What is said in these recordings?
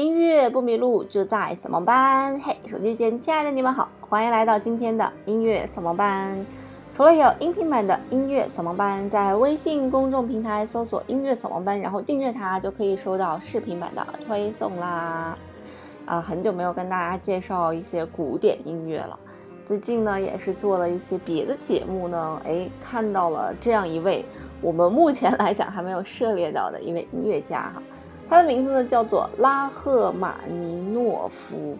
音乐不迷路，就在扫盲班。嘿，手机前亲爱的你们好，欢迎来到今天的音乐扫盲班。除了有音频版的音乐扫盲班，在微信公众平台搜索“音乐扫盲班”，然后订阅它，就可以收到视频版的推送啦。啊，很久没有跟大家介绍一些古典音乐了。最近呢，也是做了一些别的节目呢，哎，看到了这样一位我们目前来讲还没有涉猎到的一位音乐家哈。他的名字呢叫做拉赫玛尼诺夫，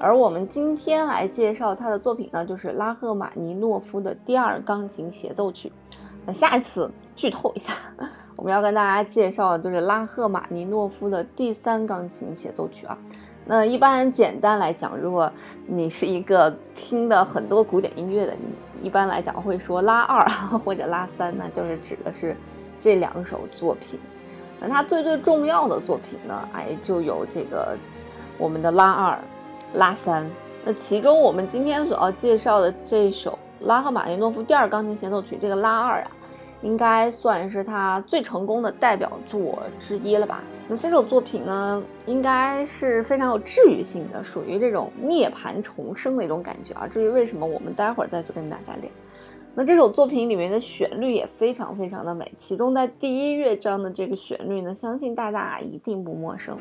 而我们今天来介绍他的作品呢，就是拉赫玛尼诺夫的第二钢琴协奏曲。那下一次剧透一下，我们要跟大家介绍的就是拉赫玛尼诺夫的第三钢琴协奏曲啊。那一般简单来讲，如果你是一个听的很多古典音乐的，你一般来讲会说拉二或者拉三，那就是指的是这两首作品。那他最最重要的作品呢？哎，就有这个我们的拉二、拉三。那其中我们今天所要介绍的这首拉赫玛尼诺夫第二钢琴协奏曲，这个拉二啊，应该算是他最成功的代表作之一了吧？那这首作品呢，应该是非常有治愈性的，属于这种涅槃重生的一种感觉啊。至于为什么，我们待会儿再去跟大家聊。那这首作品里面的旋律也非常非常的美，其中在第一乐章的这个旋律呢，相信大家一定不陌生。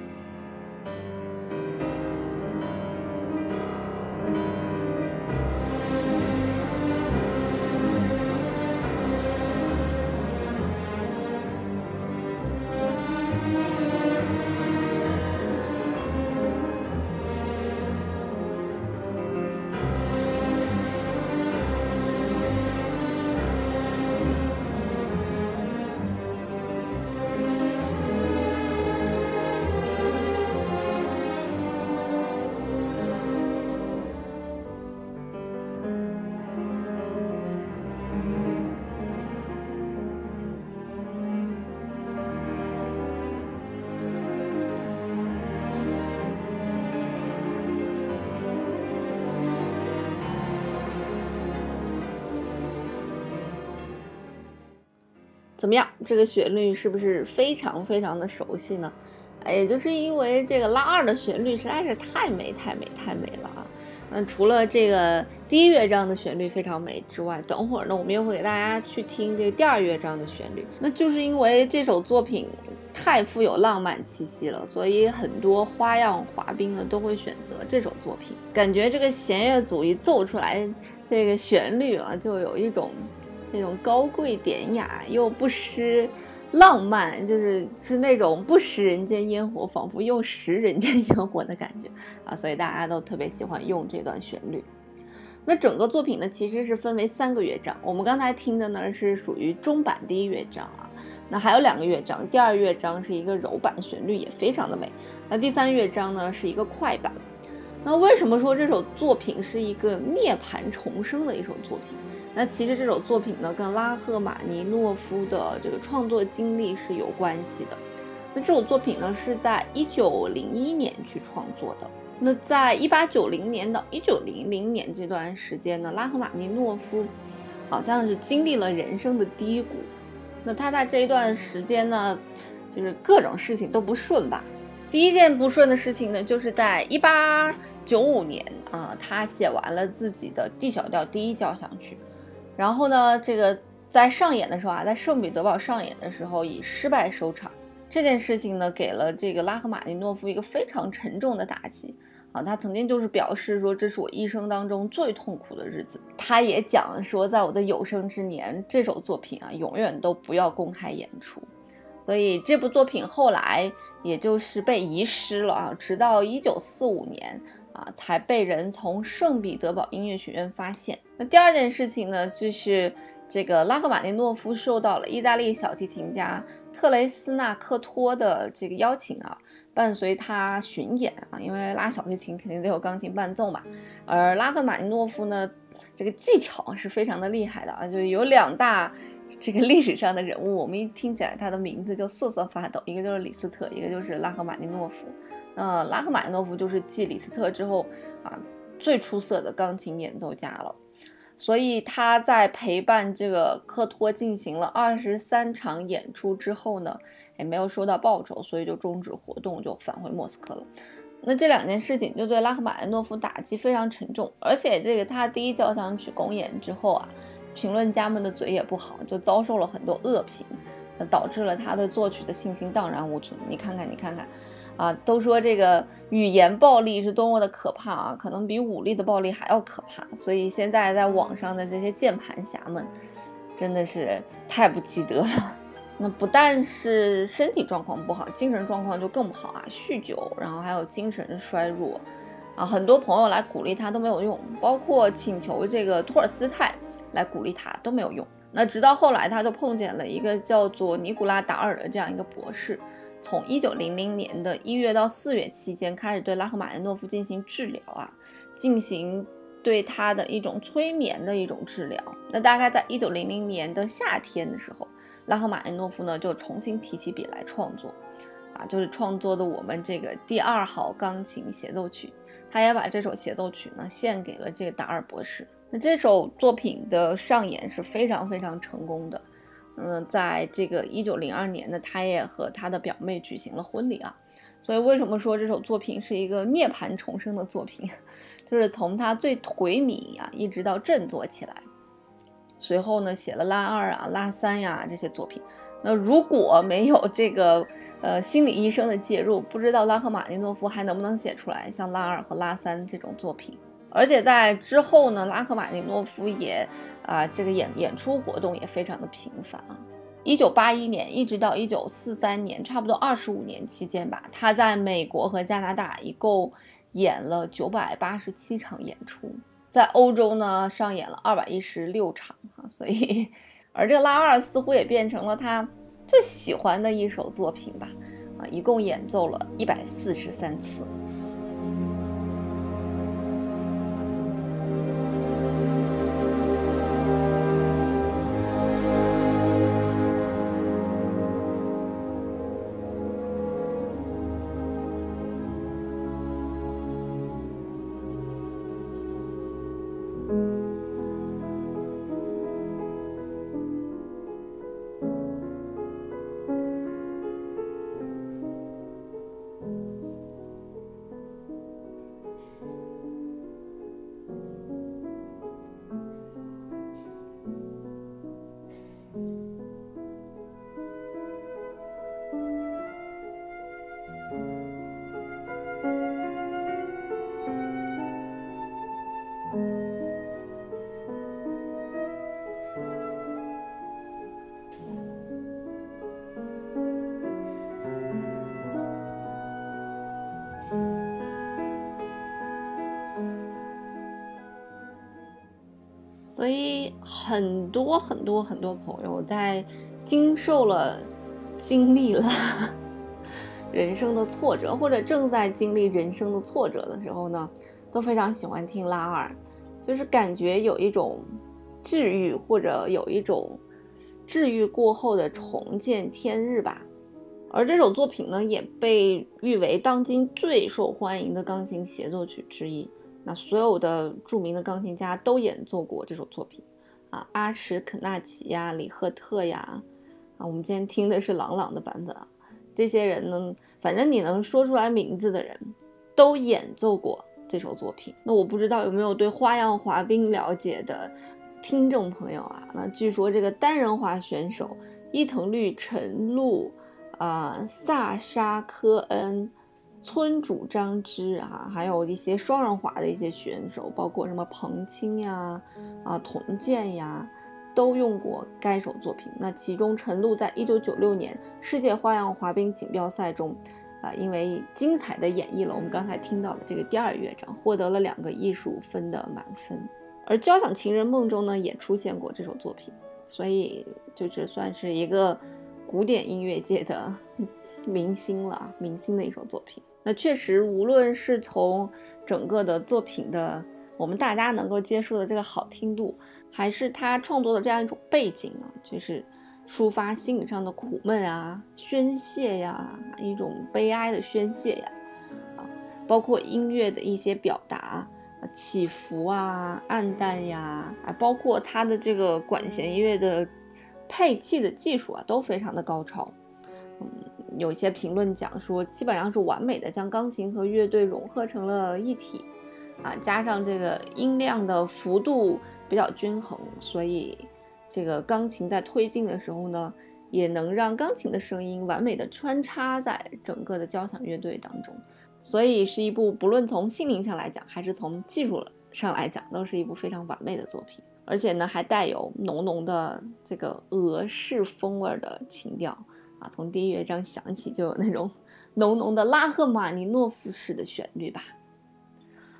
怎么样？这个旋律是不是非常非常的熟悉呢？哎，就是因为这个拉二的旋律实在是太美太美太美了啊！那除了这个第一乐章的旋律非常美之外，等会儿呢，我们又会给大家去听这个第二乐章的旋律。那就是因为这首作品太富有浪漫气息了，所以很多花样滑冰呢都会选择这首作品。感觉这个弦乐组一奏出来，这个旋律啊，就有一种。那种高贵典雅又不失浪漫，就是是那种不食人间烟火，仿佛又食人间烟火的感觉啊！所以大家都特别喜欢用这段旋律。那整个作品呢，其实是分为三个乐章。我们刚才听的呢是属于中版第一乐章啊，那还有两个乐章，第二乐章是一个柔版，旋律也非常的美。那第三乐章呢是一个快板。那为什么说这首作品是一个涅槃重生的一首作品？那其实这首作品呢，跟拉赫玛尼诺夫的这个创作经历是有关系的。那这首作品呢，是在一九零一年去创作的。那在一八九零年到一九零零年这段时间呢，拉赫玛尼诺夫好像是经历了人生的低谷。那他在这一段时间呢，就是各种事情都不顺吧。第一件不顺的事情呢，就是在一八九五年啊，他写完了自己的 D 小调第一交响曲。然后呢，这个在上演的时候啊，在圣彼得堡上演的时候以失败收场。这件事情呢，给了这个拉赫玛尼诺夫一个非常沉重的打击啊。他曾经就是表示说，这是我一生当中最痛苦的日子。他也讲说，在我的有生之年，这首作品啊，永远都不要公开演出。所以这部作品后来也就是被遗失了啊，直到一九四五年。啊，才被人从圣彼得堡音乐学院发现。那第二件事情呢，就是这个拉赫玛尼诺夫受到了意大利小提琴家特雷斯纳克托的这个邀请啊，伴随他巡演啊，因为拉小提琴肯定得有钢琴伴奏嘛。而拉赫玛尼诺夫呢，这个技巧是非常的厉害的啊，就有两大这个历史上的人物，我们一听起来他的名字就瑟瑟发抖，一个就是李斯特，一个就是拉赫玛尼诺夫。那拉赫玛尼诺夫就是继李斯特之后啊最出色的钢琴演奏家了，所以他在陪伴这个科托进行了二十三场演出之后呢，也没有收到报酬，所以就终止活动，就返回莫斯科了。那这两件事情就对拉赫玛尼诺夫打击非常沉重，而且这个他第一交响曲公演之后啊，评论家们的嘴也不好，就遭受了很多恶评，那导致了他对作曲的信心荡然无存。你看看，你看看，啊，都说这个语言暴力是多么的可怕啊，可能比武力的暴力还要可怕。所以现在在网上的这些键盘侠们，真的是太不积德了。那不但是身体状况不好，精神状况就更不好啊！酗酒，然后还有精神衰弱，啊，很多朋友来鼓励他都没有用，包括请求这个托尔斯泰来鼓励他都没有用。那直到后来，他就碰见了一个叫做尼古拉达尔的这样一个博士，从一九零零年的一月到四月期间开始对拉赫玛尼诺夫进行治疗啊，进行对他的一种催眠的一种治疗。那大概在一九零零年的夏天的时候。拉赫玛尼诺夫呢，就重新提起笔来创作，啊，就是创作的我们这个第二号钢琴协奏曲。他也把这首协奏曲呢献给了这个达尔博士。那这首作品的上演是非常非常成功的。嗯，在这个一九零二年呢，他也和他的表妹举行了婚礼啊。所以为什么说这首作品是一个涅槃重生的作品？就是从他最颓靡啊，一直到振作起来。随后呢，写了拉二啊、拉三呀这些作品。那如果没有这个呃心理医生的介入，不知道拉赫玛尼诺夫还能不能写出来像拉二和拉三这种作品。而且在之后呢，拉赫玛尼诺夫也啊这个演演出活动也非常的频繁啊。一九八一年一直到一九四三年，差不多二十五年期间吧，他在美国和加拿大一共演了九百八十七场演出。在欧洲呢，上演了二百一十六场哈，所以，而这个拉二似乎也变成了他最喜欢的一首作品吧，啊，一共演奏了一百四十三次。所以很多很多很多朋友在经受了、经历了 人生的挫折，或者正在经历人生的挫折的时候呢，都非常喜欢听拉二，就是感觉有一种治愈，或者有一种治愈过后的重见天日吧。而这首作品呢，也被誉为当今最受欢迎的钢琴协奏曲之一。所有的著名的钢琴家都演奏过这首作品，啊，阿什肯纳奇呀，李赫特呀，啊，我们今天听的是郎朗的版本啊。这些人呢，反正你能说出来名字的人，都演奏过这首作品。那我不知道有没有对花样滑冰了解的听众朋友啊？那据说这个单人滑选手伊藤绿、陈露，啊，萨沙科恩。村主张之啊，还有一些双人滑的一些选手，包括什么彭清呀、啊童健呀，都用过该首作品。那其中陈露在一九九六年世界花样滑冰锦标赛中，啊，因为精彩的演绎了我们刚才听到的这个第二乐章，获得了两个艺术分的满分。而交响情人梦中呢，也出现过这首作品，所以就是算是一个古典音乐界的 明星了，明星的一首作品。那确实，无论是从整个的作品的我们大家能够接受的这个好听度，还是他创作的这样一种背景啊，就是抒发心理上的苦闷啊、宣泄呀、一种悲哀的宣泄呀，啊，包括音乐的一些表达，起伏啊、暗淡呀，啊，包括他的这个管弦乐的配器的技术啊，都非常的高超。嗯，有些评论讲说，基本上是完美的将钢琴和乐队融合成了一体，啊，加上这个音量的幅度比较均衡，所以这个钢琴在推进的时候呢，也能让钢琴的声音完美的穿插在整个的交响乐队当中。所以是一部不论从心灵上来讲，还是从技术上来讲，都是一部非常完美的作品。而且呢，还带有浓浓的这个俄式风味的情调啊，从第一乐章响起就有那种 浓浓的拉赫玛尼诺夫式的旋律吧。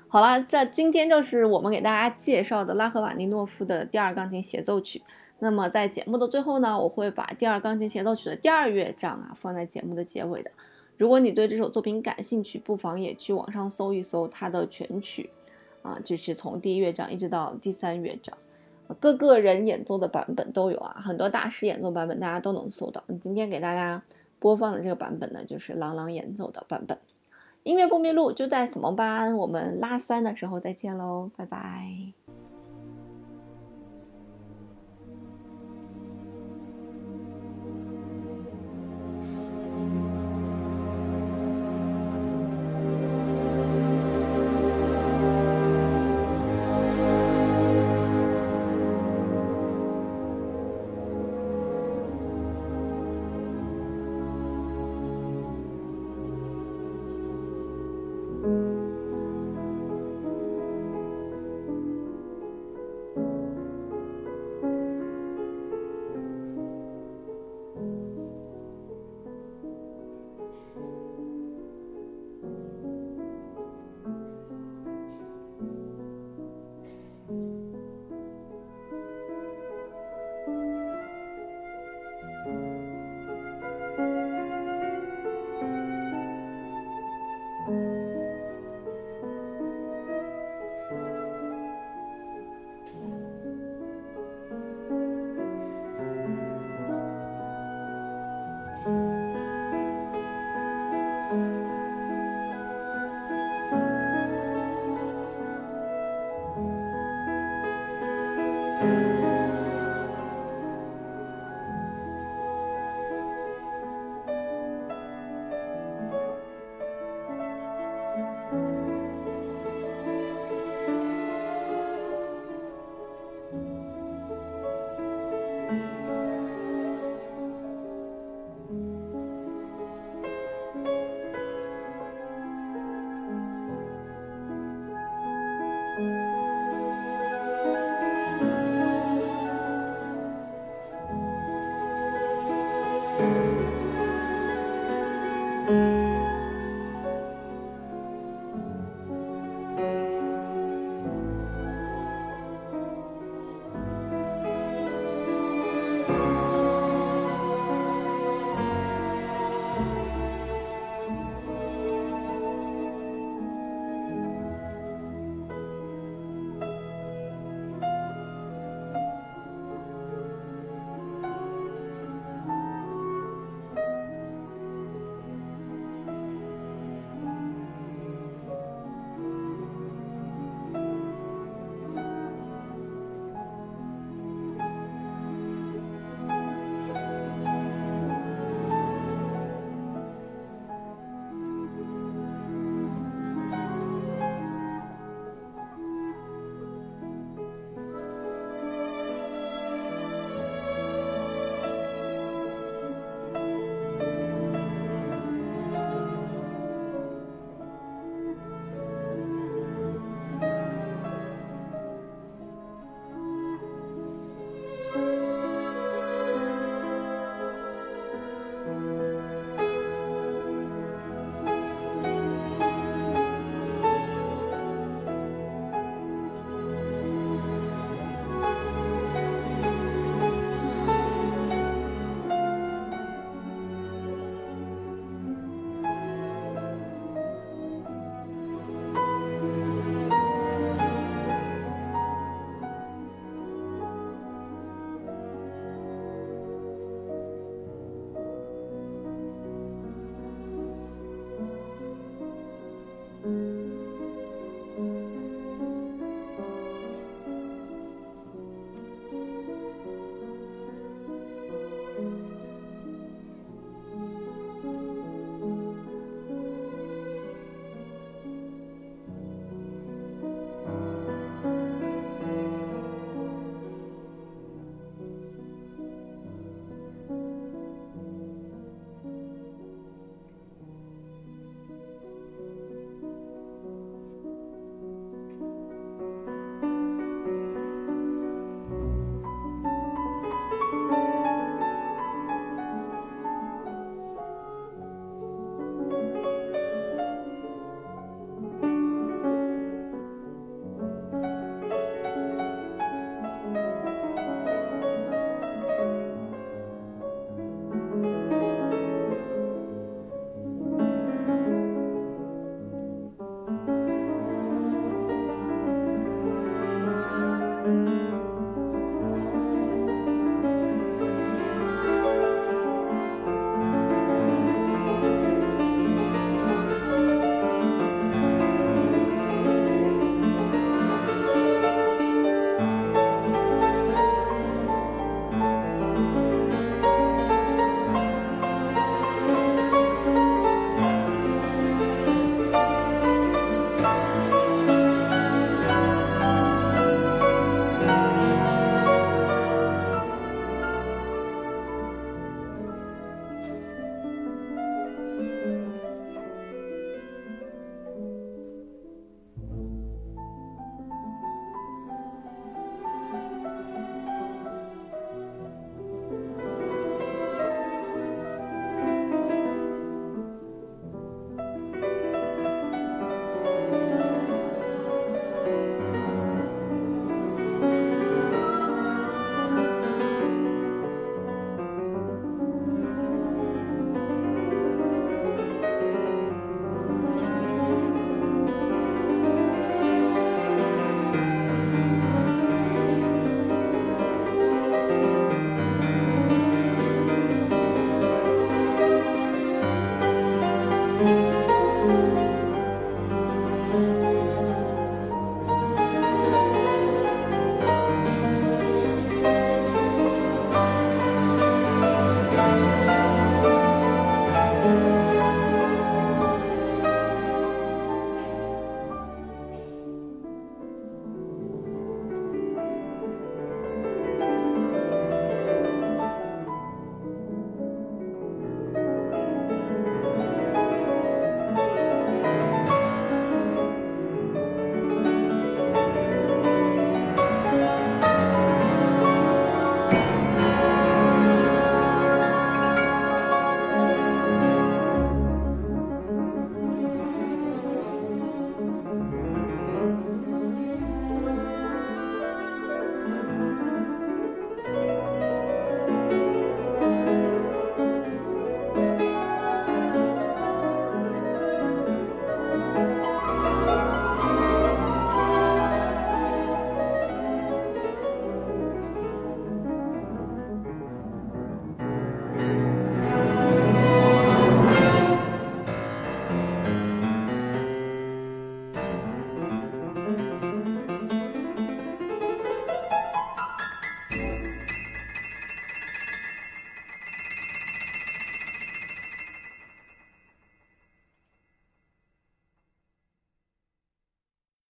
好了，这今天就是我们给大家介绍的拉赫玛尼诺夫的第二钢琴协奏曲。那么在节目的最后呢，我会把第二钢琴协奏曲的第二乐章啊放在节目的结尾的。如果你对这首作品感兴趣，不妨也去网上搜一搜它的全曲，啊，就是从第一乐章一直到第三乐章，各个人演奏的版本都有啊，很多大师演奏版本大家都能搜到。今天给大家播放的这个版本呢，就是郎朗演奏的版本。音乐不迷路就在什么班，我们拉三的时候再见喽，拜拜。